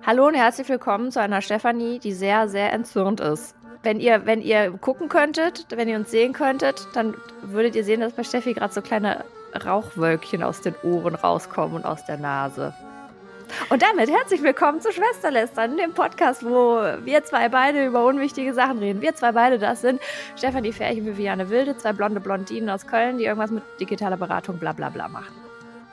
Hallo und herzlich willkommen zu einer Stefanie, die sehr, sehr entzürnt ist. Wenn ihr, wenn ihr gucken könntet, wenn ihr uns sehen könntet, dann würdet ihr sehen, dass bei Steffi gerade so kleine Rauchwölkchen aus den Ohren rauskommen und aus der Nase. Und damit herzlich willkommen zu Schwesterlästern, dem Podcast, wo wir zwei beide über unwichtige Sachen reden. Wir zwei beide, das sind Stefanie Färchen, Viviane Wilde, zwei blonde Blondinen aus Köln, die irgendwas mit digitaler Beratung bla bla bla machen.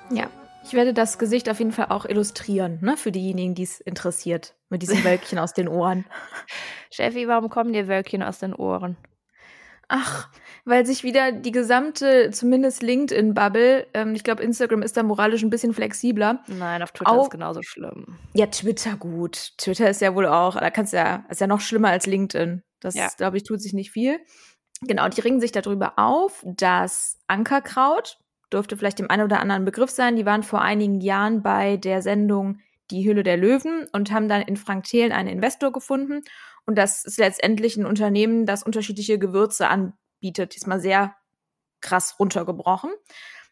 Ja, ich werde das Gesicht auf jeden Fall auch illustrieren, ne, für diejenigen, die es interessiert, mit diesen Wölkchen aus den Ohren. Steffi, warum kommen dir Wölkchen aus den Ohren? Ach, weil sich wieder die gesamte, zumindest LinkedIn-Bubble, ähm, ich glaube, Instagram ist da moralisch ein bisschen flexibler. Nein, auf Twitter auch, ist genauso schlimm. Ja, Twitter gut. Twitter ist ja wohl auch, da kannst du ja, ist ja noch schlimmer als LinkedIn. Das, ja. glaube ich, tut sich nicht viel. Genau, die ringen sich darüber auf, dass Ankerkraut, dürfte vielleicht dem einen oder anderen Begriff sein, die waren vor einigen Jahren bei der Sendung Die Hülle der Löwen und haben dann in Frank Thelen einen Investor gefunden. Und das ist letztendlich ein Unternehmen, das unterschiedliche Gewürze anbietet. Diesmal sehr krass runtergebrochen.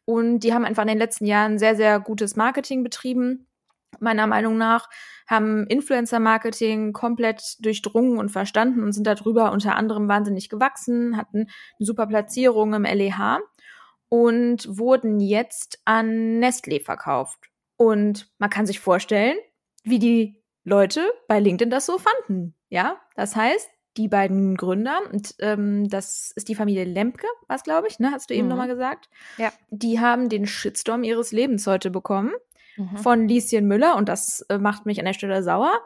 Und die haben einfach in den letzten Jahren sehr, sehr gutes Marketing betrieben, meiner Meinung nach, haben Influencer-Marketing komplett durchdrungen und verstanden und sind darüber unter anderem wahnsinnig gewachsen, hatten eine super Platzierung im LEH und wurden jetzt an Nestlé verkauft. Und man kann sich vorstellen, wie die Leute bei LinkedIn das so fanden. Ja, das heißt, die beiden Gründer, und ähm, das ist die Familie Lemke, was glaube ich, ne? Hast du eben mhm. nochmal gesagt? Ja. Die haben den Shitstorm ihres Lebens heute bekommen mhm. von Lieschen Müller, und das äh, macht mich an der Stelle sauer,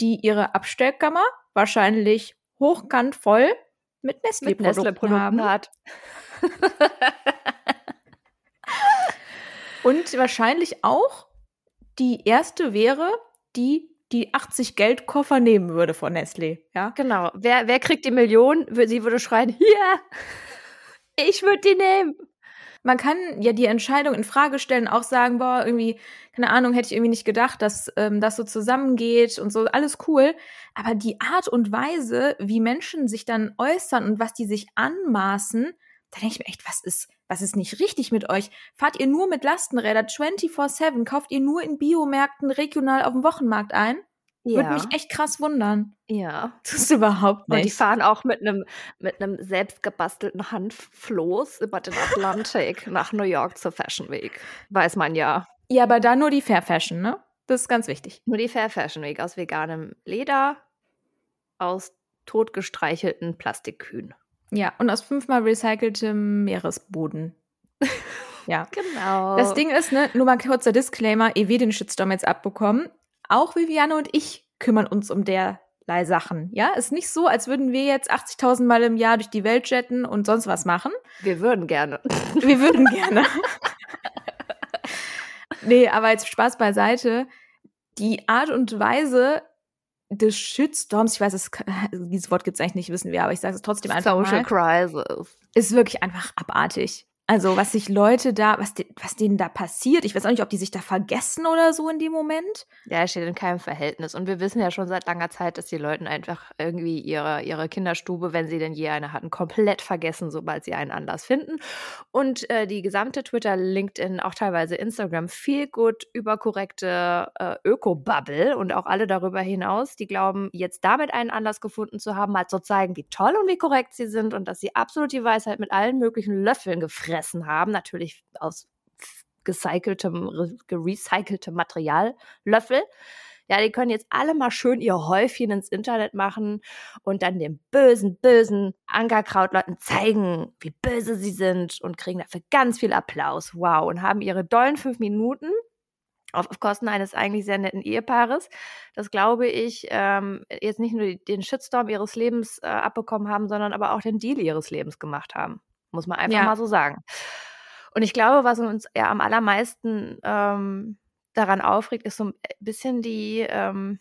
die ihre Abstellkammer wahrscheinlich hochkant voll mit Nestlé-Produkten Nestlé haben. hat. Und wahrscheinlich auch die erste wäre, die die 80 Geldkoffer nehmen würde von Nestlé. Ja, genau. Wer, wer kriegt die Million? Sie würde schreien, hier, ich würde die nehmen. Man kann ja die Entscheidung in Frage stellen, auch sagen, boah, irgendwie, keine Ahnung, hätte ich irgendwie nicht gedacht, dass ähm, das so zusammengeht und so, alles cool. Aber die Art und Weise, wie Menschen sich dann äußern und was die sich anmaßen, da denke ich mir echt, was ist, was ist nicht richtig mit euch? Fahrt ihr nur mit Lastenrädern 24-7? Kauft ihr nur in Biomärkten regional auf dem Wochenmarkt ein? Ja. Würde mich echt krass wundern. Ja. Das ist überhaupt nicht. Und die fahren auch mit einem mit einem selbstgebastelten Handfloß über den Atlantik nach New York zur Fashion Week. Weiß man ja. Ja, aber da nur die Fair Fashion, ne? Das ist ganz wichtig. Nur die Fair Fashion Week aus veganem Leder, aus totgestreichelten Plastikkühen. Ja, und aus fünfmal recyceltem Meeresboden. ja. Genau. Das Ding ist, ne, nur mal kurzer Disclaimer, ehe wir den Shitstorm jetzt abbekommen, auch Viviane und ich kümmern uns um derlei Sachen. Ja, ist nicht so, als würden wir jetzt 80.000 Mal im Jahr durch die Welt jetten und sonst was machen. Wir würden gerne. Wir würden gerne. nee, aber jetzt Spaß beiseite. Die Art und Weise, des Shitstorms, ich weiß, es, dieses Wort gibt es eigentlich nicht, wissen wir, aber ich sage es trotzdem einfach Social mal, Crisis. Ist wirklich einfach abartig. Also, was sich Leute da, was, de, was denen da passiert, ich weiß auch nicht, ob die sich da vergessen oder so in dem Moment. Ja, steht in keinem Verhältnis. Und wir wissen ja schon seit langer Zeit, dass die Leute einfach irgendwie ihre, ihre Kinderstube, wenn sie denn je eine hatten, komplett vergessen, sobald sie einen Anlass finden. Und äh, die gesamte Twitter, LinkedIn, auch teilweise Instagram, viel gut überkorrekte äh, Öko-Bubble und auch alle darüber hinaus, die glauben, jetzt damit einen Anlass gefunden zu haben, mal zu zeigen, wie toll und wie korrekt sie sind und dass sie absolut die Weisheit mit allen möglichen Löffeln gefressen gefressen haben, natürlich aus gecyceltem, gerecyceltem Material, Löffel. Ja, die können jetzt alle mal schön ihr Häufchen ins Internet machen und dann den bösen, bösen Ankerkrautleuten zeigen, wie böse sie sind und kriegen dafür ganz viel Applaus. Wow. Und haben ihre dollen fünf Minuten auf, auf Kosten eines eigentlich sehr netten Ehepaares, das glaube ich, ähm, jetzt nicht nur den Shitstorm ihres Lebens äh, abbekommen haben, sondern aber auch den Deal ihres Lebens gemacht haben. Muss man einfach ja. mal so sagen. Und ich glaube, was uns ja am allermeisten ähm, daran aufregt, ist so ein bisschen die, ähm,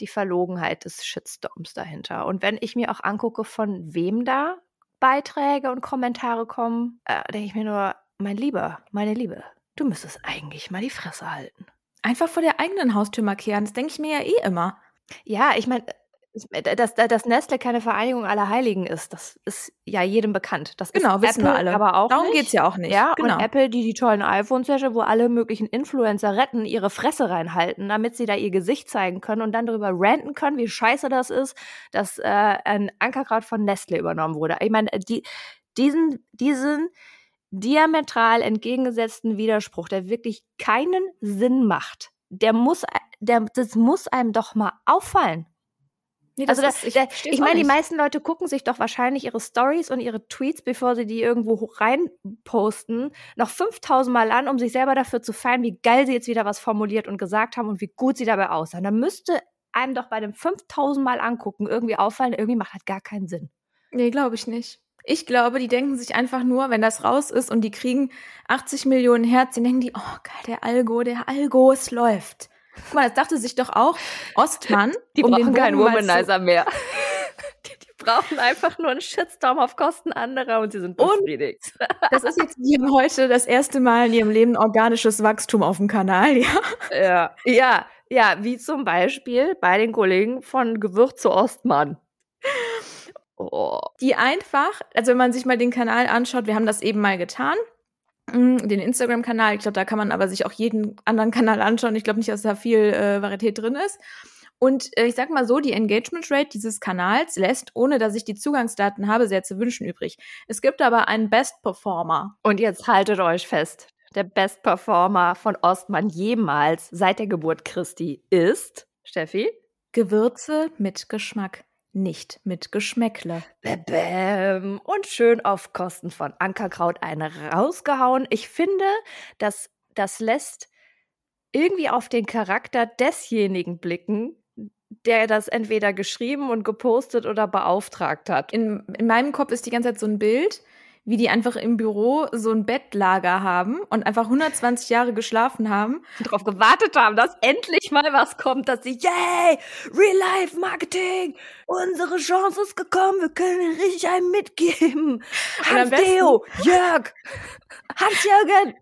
die Verlogenheit des Shitstorms dahinter. Und wenn ich mir auch angucke, von wem da Beiträge und Kommentare kommen, äh, denke ich mir nur, mein Lieber, meine Liebe, du müsstest eigentlich mal die Fresse halten. Einfach vor der eigenen Haustür markieren, das denke ich mir ja eh immer. Ja, ich meine, dass, dass Nestle keine Vereinigung aller Heiligen ist, das ist ja jedem bekannt. Das genau, wissen Apple wir alle. aber auch Darum nicht. geht's ja auch nicht. Ja, genau. und Apple, die die tollen iPhones herstellen, wo alle möglichen Influencer retten, ihre Fresse reinhalten, damit sie da ihr Gesicht zeigen können und dann darüber ranten können, wie scheiße das ist, dass äh, ein Ankerkraut von Nestle übernommen wurde. Ich meine, die, diesen, diesen diametral entgegengesetzten Widerspruch, der wirklich keinen Sinn macht, der muss, der, das muss einem doch mal auffallen. Nee, Also das ist- der, ich auch meine, die meisten Leute gucken sich doch wahrscheinlich ihre Stories und ihre Tweets, bevor sie die irgendwo hoch rein posten, noch 5000 Mal an, um sich selber dafür zu feiern, wie geil sie jetzt wieder was formuliert und gesagt haben und wie gut sie dabei aussahen. Da müsste einem doch bei dem 5000 Mal angucken irgendwie auffallen, irgendwie macht das gar keinen Sinn. Nee, glaube ich nicht. Ich glaube, die denken sich einfach nur, wenn das raus ist und die kriegen 80 Millionen Herzen, denken die, oh geil, der Algo, der Algo, es läuft. Guck mal, das dachte sich doch auch Ostmann. Die um brauchen keinen zu- Womanizer mehr. Die, die brauchen einfach nur einen Shitstorm auf Kosten anderer und sie sind Und- befriedigt. Das ist jetzt haben heute das erste Mal in ihrem Leben organisches Wachstum auf dem Kanal, ja. Ja, ja, ja, wie zum Beispiel bei den Kollegen von Gewürze Ostmann. Oh. Die einfach, also wenn man sich mal den Kanal anschaut, wir haben das eben mal getan, den Instagram-Kanal, ich glaube, da kann man aber sich auch jeden anderen Kanal anschauen. Ich glaube nicht, dass da viel äh, Varietät drin ist. Und äh, ich sag mal so, die Engagement Rate dieses Kanals lässt, ohne dass ich die Zugangsdaten habe, sehr zu wünschen übrig. Es gibt aber einen Best Performer. Und jetzt haltet euch fest. Der Best Performer von Ostmann jemals seit der Geburt Christi ist, Steffi, Gewürze mit Geschmack, nicht mit Geschmäckle. Bäm, und schön auf Kosten von Ankerkraut eine rausgehauen. Ich finde, dass das lässt irgendwie auf den Charakter desjenigen blicken, der das entweder geschrieben und gepostet oder beauftragt hat. In, in meinem Kopf ist die ganze Zeit so ein Bild, wie die einfach im Büro so ein Bettlager haben und einfach 120 Jahre geschlafen haben darauf gewartet haben, dass endlich mal was kommt, dass sie, yay, Real-Life-Marketing, unsere Chance ist gekommen, wir können richtig einen mitgeben. Hans Deo, Jörg, Hans-Jürgen,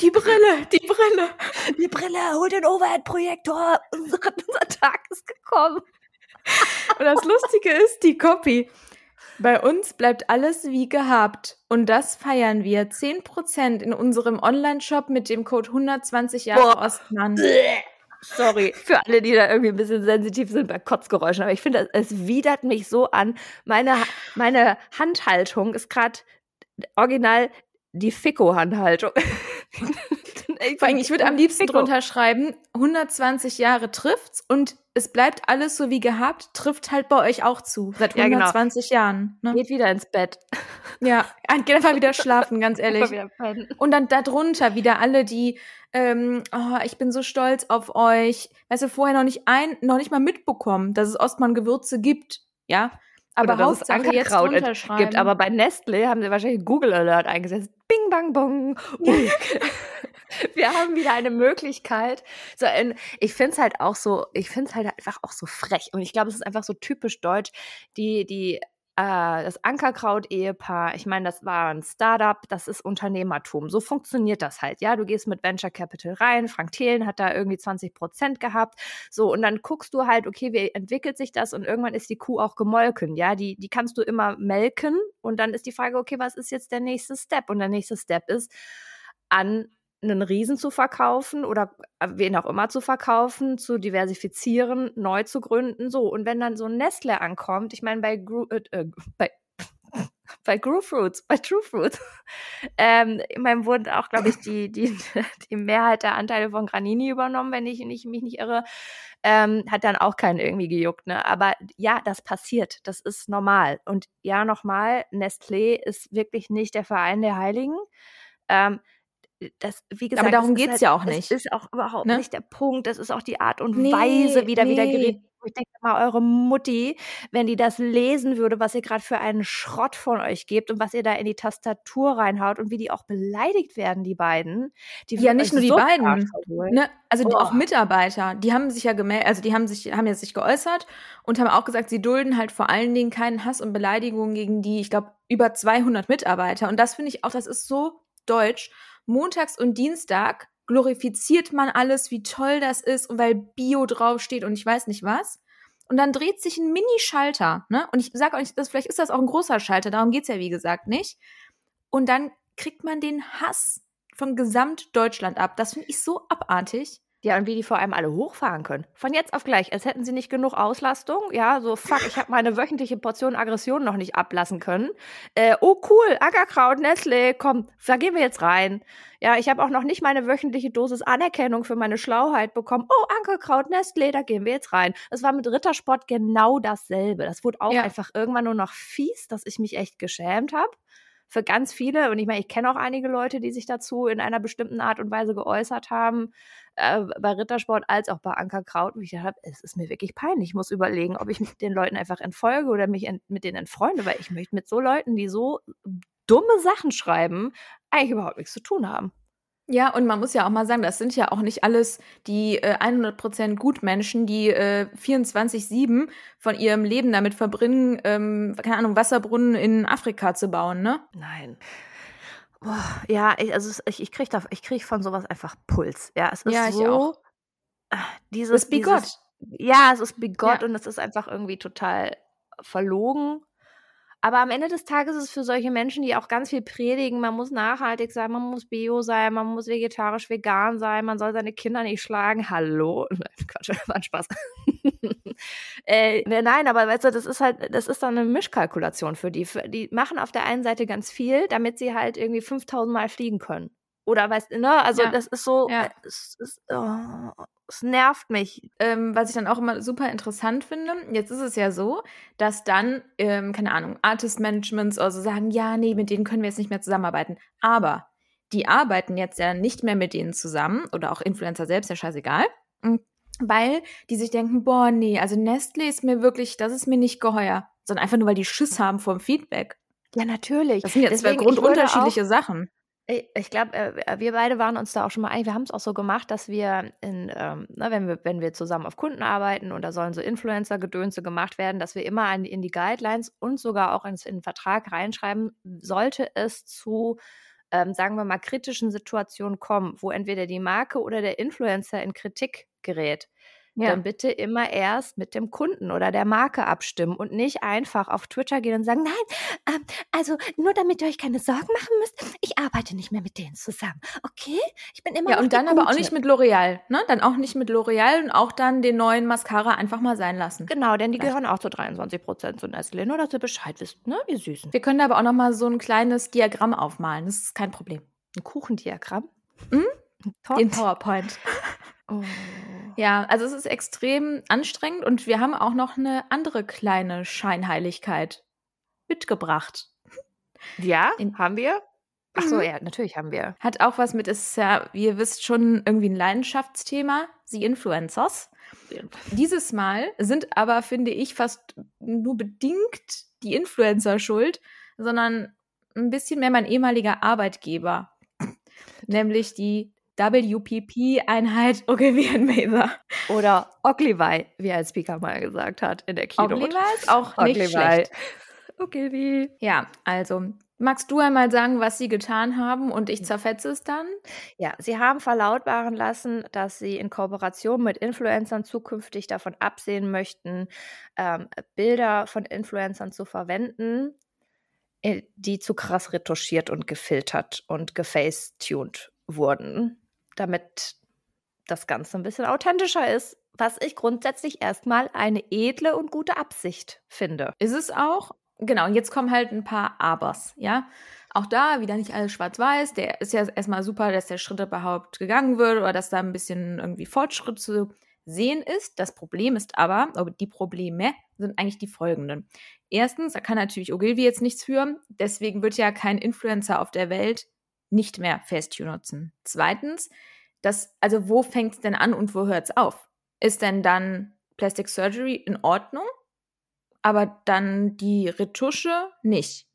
Die Brille, die Brille. die Brille, hol den Overhead-Projektor, unser, unser Tag ist gekommen. Und das Lustige ist die Copy. Bei uns bleibt alles wie gehabt. Und das feiern wir. 10% in unserem Online-Shop mit dem Code 120 Jahre Boah. Ostmann. Sorry für alle, die da irgendwie ein bisschen sensitiv sind bei Kotzgeräuschen, aber ich finde, es, es widert mich so an. Meine, meine Handhaltung ist gerade original die Fico-Handhaltung. Vor allem, ich würde am liebsten drunter schreiben, 120 Jahre trifft's und es bleibt alles so wie gehabt, trifft halt bei euch auch zu. Seit Ja, genau. 120 Jahren. Ne? Geht wieder ins Bett. Ja, geht einfach wieder schlafen, ganz ehrlich. Und dann darunter wieder alle, die, ähm, oh, ich bin so stolz auf euch. Weißt du, vorher noch nicht ein, noch nicht mal mitbekommen, dass es Ostmann Gewürze gibt. Ja. Aber Oder dass es jetzt Ankerkraut runterschreiben. gibt. Aber bei Nestle haben sie wahrscheinlich Google Alert eingesetzt. Bing, bang, bong. Wir haben wieder eine Möglichkeit. So, ich finde es halt auch so, ich finde es halt einfach auch so frech. Und ich glaube, es ist einfach so typisch deutsch, die, die, äh, das Ankerkraut-Ehepaar, ich meine, das war ein Startup, das ist Unternehmertum. So funktioniert das halt, ja. Du gehst mit Venture Capital rein, Frank Thelen hat da irgendwie 20 Prozent gehabt. So, und dann guckst du halt, okay, wie entwickelt sich das? Und irgendwann ist die Kuh auch gemolken, ja. Die, die kannst du immer melken. Und dann ist die Frage, okay, was ist jetzt der nächste Step? Und der nächste Step ist, an einen Riesen zu verkaufen oder äh, wen auch immer zu verkaufen, zu diversifizieren, neu zu gründen, so. Und wenn dann so ein Nestle ankommt, ich meine, bei, Gru äh, äh, bei bei Grew Fruits, bei True Fruits, ähm, ich meine, wurden auch, glaube ich, die, die, die Mehrheit der Anteile von Granini übernommen, wenn ich nicht, mich nicht irre. Ähm, hat dann auch keinen irgendwie gejuckt, ne? Aber ja, das passiert. Das ist normal. Und ja, nochmal, Nestlé ist wirklich nicht der Verein der Heiligen. Ähm, das, wie gesagt, Aber darum es ist geht's halt, ja auch nicht. Das ist auch überhaupt Ne? nicht der Punkt. Das ist auch die Art und Nee, Weise, wie da wieder nee. geredet wird. Ich denke mal, eure Mutti, wenn die das lesen würde, was ihr gerade für einen Schrott von euch gebt und was ihr da in die Tastatur reinhaut und wie die auch beleidigt werden, die beiden. Die Ja, nicht nur die so beiden. Arsch verholen. Ne? Also die, Oh. auch Mitarbeiter, die haben sich ja gemeldet, also die haben sich, haben jetzt sich geäußert und haben auch gesagt, sie dulden halt vor allen Dingen keinen Hass und Beleidigungen gegen die, ich glaube, über 200 Mitarbeiter. Und das finde ich auch, das ist so deutsch. Montags und Dienstag glorifiziert man alles, wie toll das ist und weil Bio draufsteht und ich weiß nicht was. und dann dreht sich ein Mini-Schalter, ne? Und ich sage euch, das, vielleicht ist das auch ein großer Schalter, darum geht's ja wie gesagt nicht. Und dann kriegt man den Hass von Gesamtdeutschland ab. Das finde ich so abartig. Ja, und wie die vor allem alle hochfahren können. Von jetzt auf gleich, als hätten sie nicht genug Auslastung. Ja, so fuck, ich habe meine wöchentliche Portion Aggression noch nicht ablassen können. Äh, oh cool, Ackerkraut, Nestle, komm, da gehen wir jetzt rein. Ja, ich habe auch noch nicht meine wöchentliche Dosis Anerkennung für meine Schlauheit bekommen. Oh, Ankerkraut, Nestle, da gehen wir jetzt rein. Es war mit Rittersport genau dasselbe. Das wurde auch ja. einfach irgendwann nur noch fies, dass ich mich echt geschämt habe für ganz viele, und ich meine, ich kenne auch einige Leute, die sich dazu in einer bestimmten Art und Weise geäußert haben, äh, bei Rittersport als auch bei Ankerkraut. Und ich dachte, es ist mir wirklich peinlich. Ich muss überlegen, ob ich den Leuten einfach entfolge oder mich ent mit denen entfreunde, weil ich möchte mit so Leuten, die so dumme Sachen schreiben, eigentlich überhaupt nichts zu tun haben. Ja, und man muss ja auch mal sagen, das sind ja auch nicht alles die äh, 100% Gutmenschen, die äh, 24-7 von ihrem Leben damit verbringen, ähm, keine Ahnung, Wasserbrunnen in Afrika zu bauen, ne? Nein. Boah, ja, ich, also ich, ich kriege krieg von sowas einfach Puls. Ja, es ist ja, so. Auch. Äh, dieses, es ist bigott. Ja, es ist bigott ja. und es ist einfach irgendwie total verlogen aber am Ende des Tages ist es für solche Menschen, die auch ganz viel predigen, man muss nachhaltig sein, man muss bio sein, man muss vegetarisch, vegan sein, man soll seine Kinder nicht schlagen. Hallo? Quatsch, war ein Spaß. äh, ne, nein, aber weißt du, das ist halt, das ist dann eine Mischkalkulation für die. Die machen auf der einen Seite ganz viel, damit sie halt irgendwie 5000 Mal fliegen können. Oder weißt du, ne? Also ja. das ist so, ja. es, es, oh, es nervt mich. Ähm, was ich dann auch immer super interessant finde, jetzt ist es ja so, dass dann, ähm, keine Ahnung, Artist Managements oder so sagen, ja, nee, mit denen können wir jetzt nicht mehr zusammenarbeiten. Aber die arbeiten jetzt ja nicht mehr mit denen zusammen oder auch Influencer selbst, ja scheißegal. Hm, weil die sich denken, boah, nee, also Nestle ist mir wirklich, das ist mir nicht geheuer. Sondern einfach nur, weil die Schiss haben vom Feedback. Ja, natürlich. Das sind Deswegen, zwei grundunterschiedliche Sachen. Ich glaube, äh, wir beide waren uns da auch schon mal einig. Wir haben es auch so gemacht, dass wir, in, ähm, na, ne, wenn wir, wenn wir zusammen auf Kunden arbeiten und da sollen so Influencer-Gedönse gemacht werden, dass wir immer in, in die Guidelines und sogar auch ins, in den Vertrag reinschreiben, sollte es zu, ähm, sagen wir mal, kritischen Situationen kommen, wo entweder die Marke oder der Influencer in Kritik gerät ja. dann bitte immer erst mit dem Kunden oder der Marke abstimmen und nicht einfach auf Twitter gehen und sagen, nein, ähm, also nur damit ihr euch keine Sorgen machen müsst, ich arbeite nicht mehr mit denen zusammen. Okay? Ich bin immer Ja, und dann aber auch nicht mit L'Oreal, ne? Dann auch nicht mit L'Oreal und auch dann den neuen Mascara einfach mal sein lassen. Genau, denn die Vielleicht. gehören auch zu 23 Prozent zu Nestle, nur dass ihr Bescheid wisst, ne, ihr Süßen. Wir können aber auch noch mal so ein kleines Diagramm aufmalen, das ist kein Problem. Ein Kuchendiagramm? Mhm. Den PowerPoint. Oh. Ja, also es ist extrem anstrengend und wir haben auch noch eine andere kleine Scheinheiligkeit mitgebracht. Ja, In haben wir? Ach so, mhm. ja, natürlich haben wir. Hat auch was mit, ist ja, ihr wisst, schon irgendwie ein Leidenschaftsthema, die Influencers. Dieses Mal sind aber, finde ich, fast nur bedingt die Influencer schuld, sondern ein bisschen mehr mein ehemaliger Arbeitgeber, nämlich die WPP-Einheit Ogilvy Mather. Oder Oglivy, wie ein Speaker mal gesagt hat in der Keynote. Oglivy ist auch nicht schlecht. Ogilvy. Ja, also Magst du einmal sagen, was sie getan haben und ich zerfetze es dann? Ja, sie haben verlautbaren lassen, dass sie in Kooperation mit Influencern zukünftig davon absehen möchten, ähm, Bilder von Influencern zu verwenden, äh, die zu krass retuschiert und gefiltert und gefacetuned wurden damit das Ganze ein bisschen authentischer ist, was ich grundsätzlich erstmal eine edle und gute Absicht finde. Ist es auch? Genau, und jetzt kommen halt ein paar Abers, ja. Auch da wieder nicht alles schwarz-weiß. Der ist ja erstmal super, dass der Schritt überhaupt gegangen wird oder dass da ein bisschen irgendwie Fortschritt zu sehen ist. Das Problem ist aber, oder die Probleme sind eigentlich die folgenden. Erstens, da kann natürlich Ogilvy jetzt nichts für. Deswegen wird ja kein Influencer auf der Welt nicht mehr Facetune nutzen. Zweitens, das, also wo fängt es denn an und wo hört es auf? Ist denn dann Plastic Surgery in Ordnung, aber dann die Retusche nicht?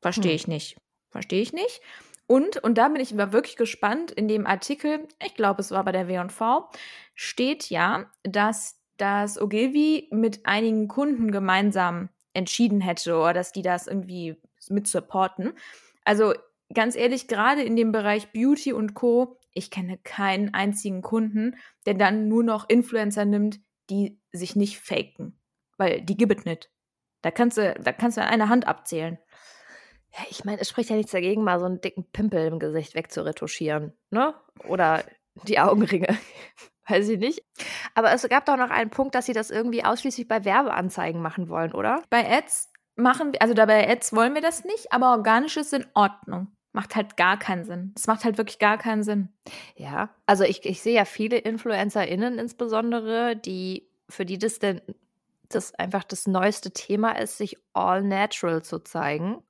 Verstehe hm. ich nicht. Verstehe ich nicht. Und, und da bin ich immer wirklich gespannt, in dem Artikel, ich glaube, es war bei der W&V, steht ja, dass das Ogilvy mit einigen Kunden gemeinsam entschieden hätte oder dass die das irgendwie mit supporten. Also ganz ehrlich, gerade in dem Bereich Beauty und Co., ich kenne keinen einzigen Kunden, der dann nur noch Influencer nimmt, die sich nicht faken. Weil die gibt es nicht. Da kannst du, da kannst du an einer Hand abzählen. Ja, ich meine, es spricht ja nichts dagegen, mal so einen dicken Pimpel im Gesicht wegzuretuschieren, ne? Oder die Augenringe. Weiß ich nicht. Aber es gab doch noch einen Punkt, dass sie das irgendwie ausschließlich bei Werbeanzeigen machen wollen, oder? Bei Ads machen wir, also da bei Ads wollen wir das nicht, aber organisch ist in Ordnung. Macht halt gar keinen Sinn. Das macht halt wirklich gar keinen Sinn. Ja, also ich, ich sehe ja viele InfluencerInnen insbesondere, die, für die das denn das einfach das neueste Thema ist, sich all natural zu zeigen.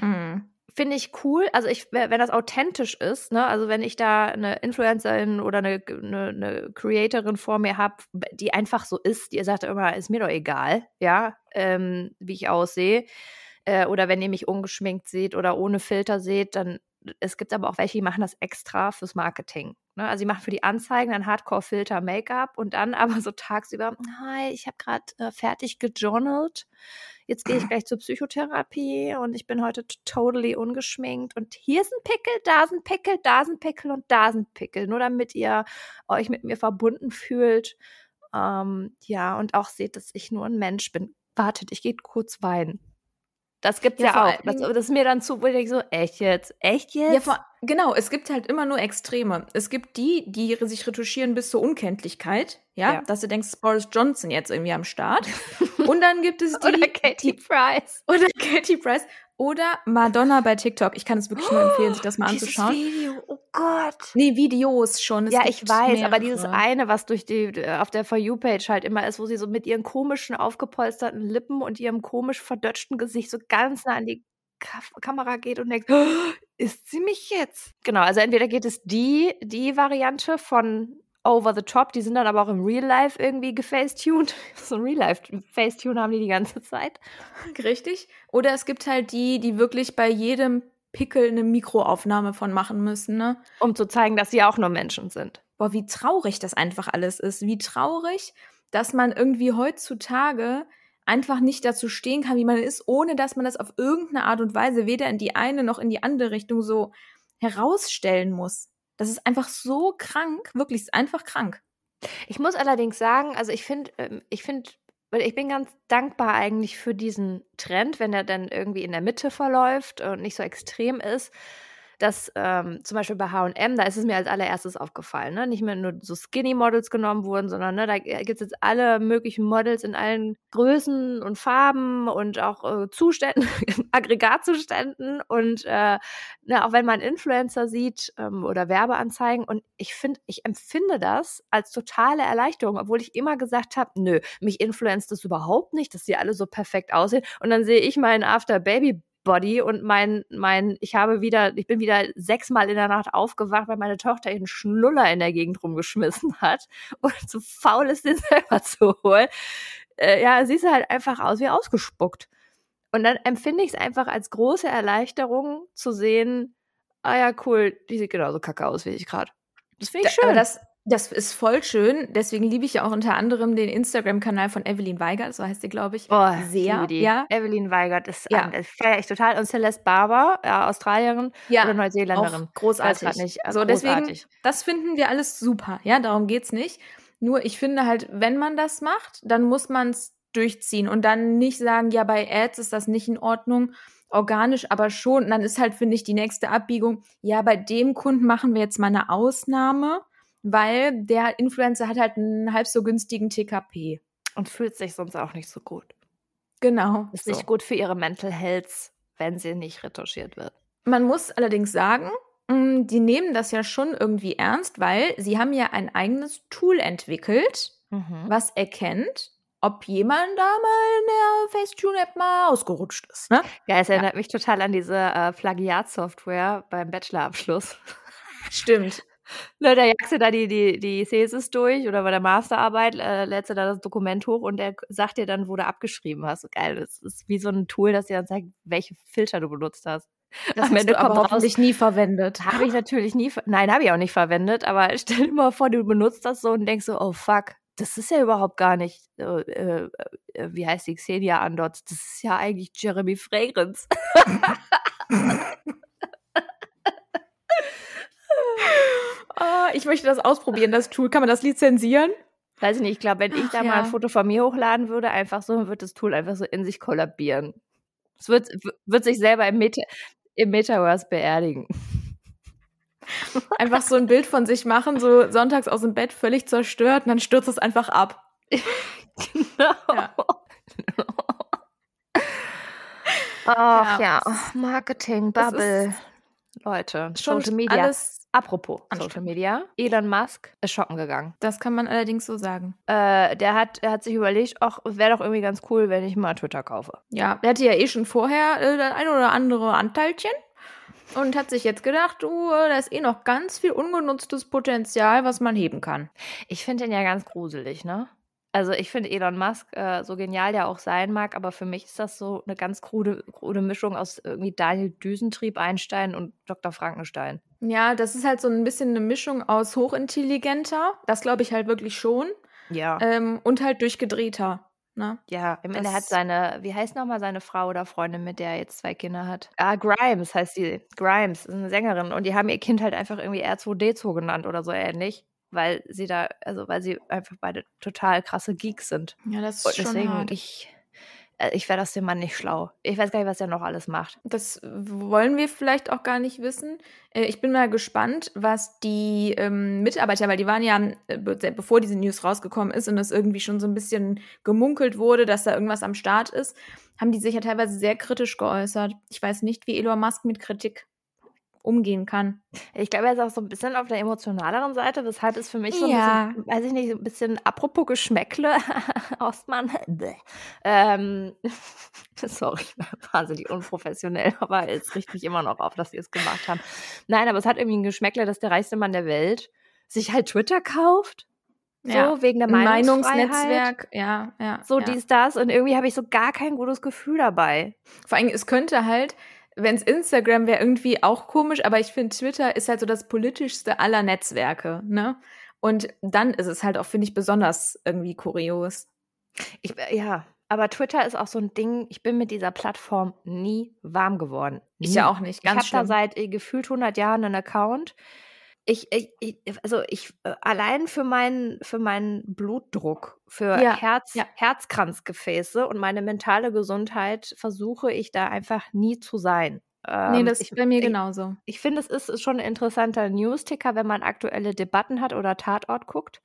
Mhm. Finde ich cool. Also ich, wenn das authentisch ist, ne, also wenn ich da eine Influencerin oder eine, eine, eine Creatorin vor mir habe, die einfach so ist, die sagt immer, ist mir doch egal, ja, ähm, wie ich aussehe. Äh, oder wenn ihr mich ungeschminkt seht oder ohne Filter seht, dann es gibt aber auch welche, die machen das extra fürs Marketing. Ne? Also sie machen für die Anzeigen dann Hardcore-Filter, Make-up und dann aber so tagsüber, hi, ich habe gerade äh, fertig gejournalt. Jetzt gehe ich gleich zur Psychotherapie und ich bin heute totally ungeschminkt. Und hier ist ein Pickel, da ist ein Pickel, da ist ein Pickel und da ist ein Pickel. Nur damit ihr euch mit mir verbunden fühlt. Ähm, ja, und auch seht, dass ich nur ein Mensch bin. Wartet, ich gehe kurz weinen. Das gibt's ja, ja auch. Das, das, ist mir dann zu, wo ich denke so, echt jetzt? Echt jetzt? Ja, vor, genau, es gibt halt immer nur Extreme. Es gibt die, die sich retuschieren bis zur Unkenntlichkeit, ja, ja. dass du denkst, Boris Johnson jetzt irgendwie am Start. Und dann gibt es die. oder Katie Price. Oder Katie Price. Oder Madonna bei TikTok. Ich kann es wirklich nur empfehlen, sich das mal dieses anzuschauen. Video, oh Gott. Nee, Videos schon. Es ja, ich weiß, mehrere. aber dieses eine, was durch die, auf der For You-Page halt immer ist, wo sie so mit ihren komischen, aufgepolsterten Lippen und ihrem komisch verdötschten Gesicht so ganz nah an die Ka Kamera geht und denkt, oh, ist sie mich jetzt? Genau, also entweder geht es die, die Variante von over the top. Die sind dann aber auch im Real Life irgendwie gefacetuned. So ein Real Life Facetune haben die die ganze Zeit. Richtig. Oder es gibt halt die, die wirklich bei jedem Pickel eine Mikroaufnahme von machen müssen, ne? Um zu zeigen, dass sie auch nur Menschen sind. Boah, wie traurig das einfach alles ist. Wie traurig, dass man irgendwie heutzutage einfach nicht dazu stehen kann, wie man ist, ohne dass man das auf irgendeine Art und Weise weder in die eine noch in die andere Richtung so herausstellen muss. Das ist einfach so krank, wirklich einfach krank. Ich muss allerdings sagen, also ich finde, ähm, ich finde, ich bin ganz dankbar eigentlich für diesen Trend, wenn er dann irgendwie in der Mitte verläuft und nicht so extrem ist dass ähm, zum Beispiel bei HM, da ist es mir als allererstes aufgefallen, ne? nicht mehr nur so Skinny-Models genommen wurden, sondern ne, da gibt es jetzt alle möglichen Models in allen Größen und Farben und auch äh, Zuständen, Aggregatzuständen und äh, ne, auch wenn man Influencer sieht ähm, oder Werbeanzeigen und ich finde, ich empfinde das als totale Erleichterung, obwohl ich immer gesagt habe, nö, mich influenzt das überhaupt nicht, dass sie alle so perfekt aussehen und dann sehe ich meinen After Baby Body und mein, mein, ich habe wieder, ich bin wieder sechsmal in der Nacht aufgewacht, weil meine Tochter ihren Schnuller in der Gegend rumgeschmissen hat und zu faul ist, den selber zu holen. Äh, ja, siehst du halt einfach aus wie ausgespuckt. Und dann empfinde ich es einfach als große Erleichterung zu sehen, ah ja, cool, die sieht genauso kacke aus wie ich gerade. Das finde ich schön. Das, das ist voll schön. Deswegen liebe ich ja auch unter anderem den Instagram-Kanal von Evelyn Weigert, so heißt sie, glaube ich. Oh, sehr. Die. Ja. Evelyn Weigert ist ja. Ein, feiere ich total. Und Celeste Barber, ja, Australierin ja. oder Neuseeländerin. Auch großartig. Nicht. Also großartig. deswegen, das finden wir alles super. Ja, darum geht's nicht. Nur ich finde halt, wenn man das macht, dann muss man es durchziehen und dann nicht sagen, ja, bei Ads ist das nicht in Ordnung organisch aber schon. Und dann ist halt, finde ich, die nächste Abbiegung, ja, bei dem Kunden machen wir jetzt mal eine Ausnahme weil der Influencer hat halt einen halb so günstigen TKP. Und fühlt sich sonst auch nicht so gut. Genau. Ist so. nicht gut für ihre Mental Health, wenn sie nicht retuschiert wird. Man muss allerdings sagen, mm, die nehmen das ja schon irgendwie ernst, weil sie haben ja ein eigenes Tool entwickelt, mhm. was erkennt, ob jemand da mal in der Facetune-App mal ausgerutscht ist. Ne? Ja, es erinnert ja. mich total an diese äh, Plagiat-Software beim Bachelorabschluss. Stimmt. Ne, da jagst du da die, die, die Thesis durch oder bei der Masterarbeit äh, lädst du da das Dokument hoch und der sagt dir dann, wo du abgeschrieben hast. Geil, das ist wie so ein Tool, das dir dann zeigt, welche Filter du benutzt hast. Das Am Ende aber hoffentlich nie verwendet. Habe ich natürlich nie, nein, habe ich auch nicht verwendet, aber stell dir mal vor, du benutzt das so und denkst so, oh fuck, das ist ja überhaupt gar nicht, äh, äh, äh wie heißt die Xenia Andot, das ist ja eigentlich Jeremy Fragrance. Oh, ich möchte das ausprobieren, das Tool. Kann man das lizenzieren? Weiß ich nicht, ich glaube, wenn ich Ach, da ja. mal ein Foto von mir hochladen würde, einfach so, wird das Tool einfach so in sich kollabieren. Es wird, wird sich selber im, Meta, im Metaverse beerdigen. Einfach so ein Bild von sich machen, so sonntags aus dem Bett völlig zerstört und dann stürzt es einfach ab. genau. Ja. Ach ja, ja. Marketing, Bubble. Leute, Social Media. Alles Apropos Social Media, Elon Musk ist shoppen gegangen. Das kann man allerdings so sagen. Äh, der hat, er hat sich überlegt, ach, wäre doch irgendwie ganz cool, wenn ich mal Twitter kaufe. Ja, er hatte ja eh schon vorher äh, das ein oder andere Anteilchen und hat sich jetzt gedacht, uh, da ist eh noch ganz viel ungenutztes Potenzial, was man heben kann. Ich finde den ja ganz gruselig, ne? Also ich finde Elon Musk, äh, so genial der auch sein mag, aber für mich ist das so eine ganz krude, krude Mischung aus irgendwie Daniel Düsentrieb, Einstein und Dr. Frankenstein. Ja, das ist halt so ein bisschen eine Mischung aus hochintelligenter, das glaube ich halt wirklich schon. Ja. Ähm, und halt durchgedrehter. Ne? Ja, im Ende hat seine, wie heißt nochmal seine Frau oder Freundin, mit der er jetzt zwei Kinder hat? Ah, Grimes heißt die. Grimes, ist eine Sängerin. Und die haben ihr Kind halt einfach irgendwie R2D2 genannt oder so ähnlich weil sie da, also weil sie einfach beide total krasse Geeks sind. Ja, das ist Und deswegen, schon hart. ich, äh, ich wäre das dem Mann nicht schlau. Ich weiß gar nicht, was er noch alles macht. Das wollen wir vielleicht auch gar nicht wissen. Äh, ich bin mal gespannt, was die ähm, Mitarbeiter, weil die waren ja, äh, bevor diese News rausgekommen ist und es irgendwie schon so ein bisschen gemunkelt wurde, dass da irgendwas am Start ist, haben die sich ja teilweise sehr kritisch geäußert. Ich weiß nicht, wie Elon Musk mit Kritik umgehen kann. Ich glaube, er ist auch so ein bisschen auf der emotionaleren Seite, weshalb es für mich so ja. ein bisschen, weiß ich nicht, so ein bisschen apropos Geschmäckle, Ostmann. ähm, sorry, wahnsinnig unprofessionell, aber es riecht mich immer noch auf, dass wir es gemacht haben. Nein, aber es hat irgendwie ein Geschmäckle, dass der reichste Mann der Welt sich halt Twitter kauft. So, ja. wegen der Meinungsnetzwerk, ja, ja. So ja. dies, das. Und irgendwie habe ich so gar kein gutes Gefühl dabei. Vor allem, es könnte halt, wenn es Instagram wäre, irgendwie auch komisch, aber ich finde, Twitter ist halt so das politischste aller Netzwerke, ne? Und dann ist es halt auch, finde ich, besonders irgendwie kurios. Ich, äh, ja, aber Twitter ist auch so ein Ding, ich bin mit dieser Plattform nie warm geworden. Nie. Ich ja auch nicht, ganz Ich habe da seit äh, gefühlt 100 Jahren einen Account. Ich, ich, also ich, äh, allein für meinen, für meinen Blutdruck, für ja, Herz, ja. Herzkranzgefäße und meine mentale Gesundheit versuche ich da einfach nie zu sein. Ähm, nee, das ist bei mir ich, genauso. Ich finde, es ist schon ein interessanter Newsticker, wenn man aktuelle Debatten hat oder Tatort guckt.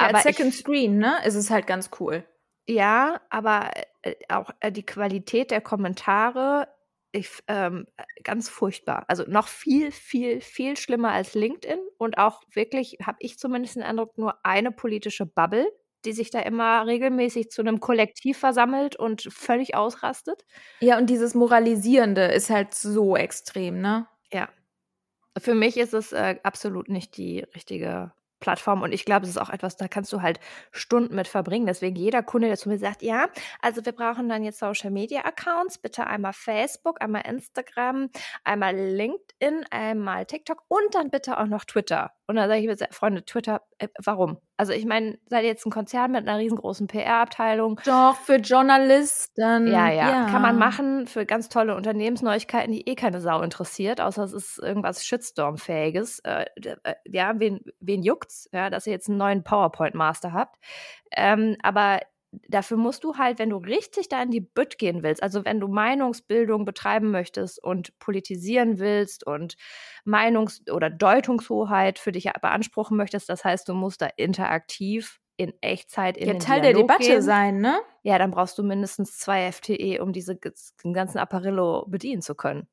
Ja, aber Second ich, Screen, ne, ist es halt ganz cool. Ja, aber äh, auch äh, die Qualität der Kommentare ich, ähm, ganz furchtbar. Also noch viel, viel, viel schlimmer als LinkedIn und auch wirklich, habe ich zumindest den Eindruck, nur eine politische Bubble, die sich da immer regelmäßig zu einem Kollektiv versammelt und völlig ausrastet. Ja, und dieses Moralisierende ist halt so extrem, ne? Ja. Für mich ist es äh, absolut nicht die richtige Plattform. Und ich glaube, es ist auch etwas, da kannst du halt Stunden mit verbringen. Deswegen jeder Kunde, der zu mir sagt, ja, also wir brauchen dann jetzt Social Media Accounts, bitte einmal Facebook, einmal Instagram, einmal LinkedIn, einmal TikTok und dann bitte auch noch Twitter. Und dann sage ich mir, Freunde, Twitter, warum? Also ich meine, seid ihr jetzt ein Konzern mit einer riesengroßen PR-Abteilung? Doch, für Journalisten. Ja, ja, ja, Kann man machen für ganz tolle Unternehmensneuigkeiten, die eh keine Sau interessiert, außer es ist irgendwas Shitstorm-fähiges. Äh, äh, ja, wen, wen juckt's, ja, dass ihr jetzt einen neuen PowerPoint-Master habt. Ähm, aber dafür musst du halt, wenn du richtig da in die Bütt gehen willst, also wenn du Meinungsbildung betreiben möchtest und politisieren willst und Meinungs- oder Deutungshoheit für dich beanspruchen möchtest, das heißt, du musst da interaktiv in Echtzeit in ja, den Teil Dialog der Debatte gehen. sein, ne? Ja, dann brauchst du mindestens zwei FTE, um diese den ganzen Apparillo bedienen zu können.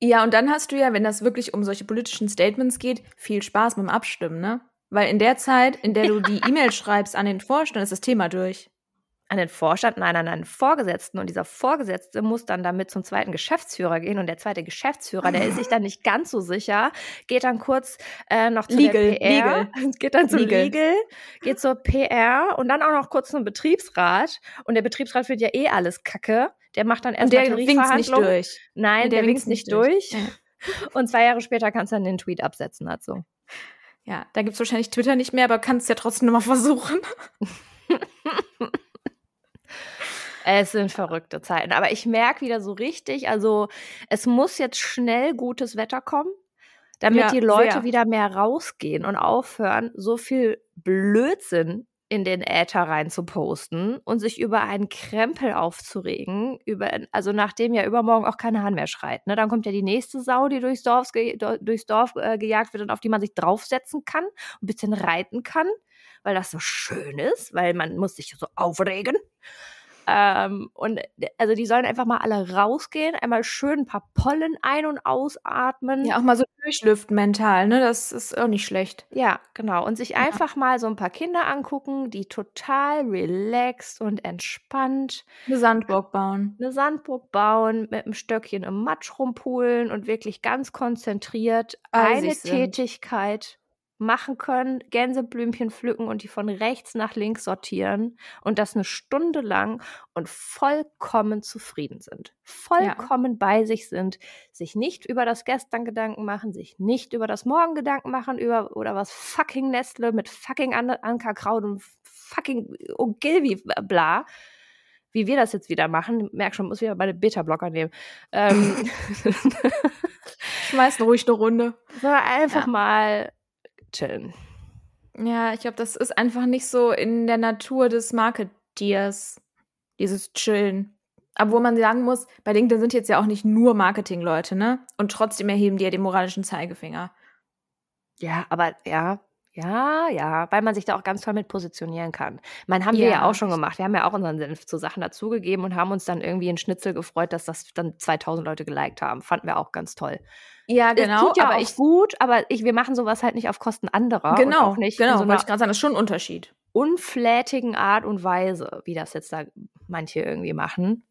Ja, und dann hast du ja, wenn das wirklich um solche politischen Statements geht, viel Spaß mit dem Abstimmen, ne? Weil in der Zeit, in der du die E-Mail schreibst an den Vorstand, ist das Thema durch an den Vorstand, nein, an einen Vorgesetzten. Und dieser Vorgesetzte muss dann damit zum zweiten Geschäftsführer gehen. Und der zweite Geschäftsführer, der ist sich dann nicht ganz so sicher, geht dann kurz äh, noch zu Legal, der PR, Legal. geht dann zu Legal. Legal, geht zur PR und dann auch noch kurz zum Betriebsrat. Und der Betriebsrat wird ja eh alles kacke. Der macht dann erst der winkt nicht durch. Nein, der, der winkt nicht durch. durch. Und zwei Jahre später kannst du dann den Tweet absetzen dazu. Ja, da gibt es wahrscheinlich Twitter nicht mehr, aber kannst ja trotzdem nochmal versuchen. Es sind verrückte Zeiten. Aber ich merke wieder so richtig, also es muss jetzt schnell gutes Wetter kommen, damit ja, die Leute sehr. wieder mehr rausgehen und aufhören, so viel Blödsinn in den Äther rein zu posten und sich über einen Krempel aufzuregen, über, also nachdem ja übermorgen auch keine Hahn mehr schreit. Ne? Dann kommt ja die nächste Sau, die durchs Dorf, durchs Dorf äh, gejagt wird und auf die man sich draufsetzen kann, ein bisschen reiten kann, weil das so schön ist, weil man muss sich so aufregen. Ähm, und also die sollen einfach mal alle rausgehen, einmal schön ein paar Pollen ein- und ausatmen. Ja, auch mal so durchlüften mental, ne? Das ist auch nicht schlecht. Ja, genau. Und sich ja. einfach mal so ein paar Kinder angucken, die total relaxed und entspannt eine Sandburg bauen. Eine Sandburg bauen, mit einem Stöckchen im Matsch rumpulen und wirklich ganz konzentriert eine Tätigkeit machen können, Gänseblümchen pflücken und die von rechts nach links sortieren und das eine Stunde lang und vollkommen zufrieden sind, vollkommen ja. bei sich sind, sich nicht über das Gestern Gedanken machen, sich nicht über das Morgen Gedanken machen, über oder was fucking Nestle mit fucking An Ankerkraut und fucking Ogilvy bla wie wir das jetzt wieder machen, merk schon, muss wieder meine Beta-Blocker nehmen. Ähm, Schmeißen ruhig eine Runde. So einfach ja. mal chillen. Ja, ich glaube, das ist einfach nicht so in der Natur des Marketeers, dieses Chillen. Wo man sagen muss, bei LinkedIn sind jetzt ja auch nicht nur Marketingleute, ne? Und trotzdem erheben die ja den moralischen Zeigefinger. Ja, aber ja, ja, ja, weil man sich da auch ganz toll mit positionieren kann. Man haben ja. wir ja auch schon gemacht. Wir haben ja auch unseren Senf zu Sachen dazugegeben und haben uns dann irgendwie in Schnitzel gefreut, dass das dann 2000 Leute geliked haben. Fanden wir auch ganz toll. Ja, genau. tut ja aber auch ich, gut, aber ich, wir machen sowas halt nicht auf Kosten anderer. Genau, nicht genau. So wollte ich gerade sagen, das ist schon ein Unterschied. Unflätigen Art und Weise, wie das jetzt da manche irgendwie machen.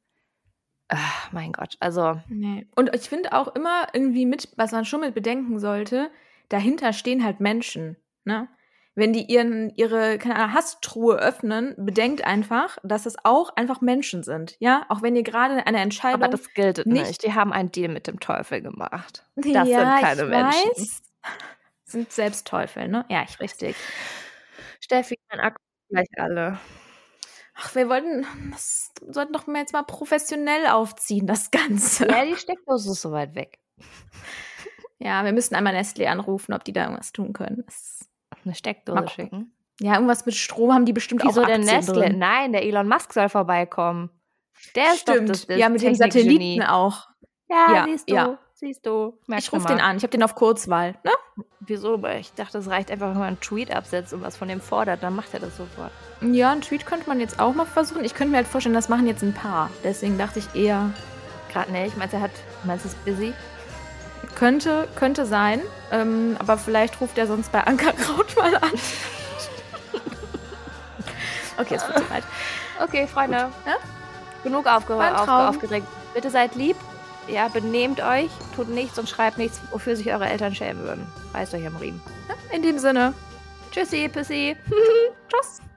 Ach, mein Gott, also. Nee. Und ich finde auch immer irgendwie mit, was man schon mit bedenken sollte, dahinter stehen halt Menschen. Ne? Wenn die ihren, ihre keine Hasstruhe öffnen, bedenkt einfach, dass es auch einfach Menschen sind. Ja, auch wenn ihr gerade eine Entscheidung. Aber das gilt nicht. nicht. Die haben einen Deal mit dem Teufel gemacht. Das ja, sind keine ich Menschen. Weiß. Sind selbst Teufel, ne? Ja, ich richtig. Steffi, mein Akku gleich alle. Ach, wir wollten, das sollten doch mal jetzt mal professionell aufziehen, das Ganze. Ja, die Steckdose ist so weit weg. Ja, wir müssen einmal Nestle anrufen, ob die da irgendwas tun können. Das eine Steckdose schicken. Ja, irgendwas mit Strom haben die bestimmt Wieso auch der Nestle? Drin. Nein, der Elon Musk soll vorbeikommen. Der ist Stimmt. doch das, Ja, mit den Satelliten auch. Ja, ja, siehst du. Ja. Siehst du. ich rufe den an. Ich habe den auf Kurzwahl. Ne? Wieso? Ich dachte, es reicht einfach, wenn man einen Tweet absetzt und was von dem fordert. Dann macht er das sofort. Ja, einen Tweet könnte man jetzt auch mal versuchen. Ich könnte mir halt vorstellen, das machen jetzt ein paar. Deswegen dachte ich eher. Gerade nicht. Meinst du, er hat. Meinst du, ist busy? Könnte, könnte sein. Ähm, aber vielleicht ruft er sonst bei Ankerkraut mal an. okay, es wird zu weit. Okay, Freunde. Ja? Genug aufge auf aufgeregt. Bitte seid lieb. Ja, benehmt euch, tut nichts und schreibt nichts, wofür sich eure Eltern schämen würden. Reißt euch am Riemen. In dem Sinne. Tschüssi, Pussy.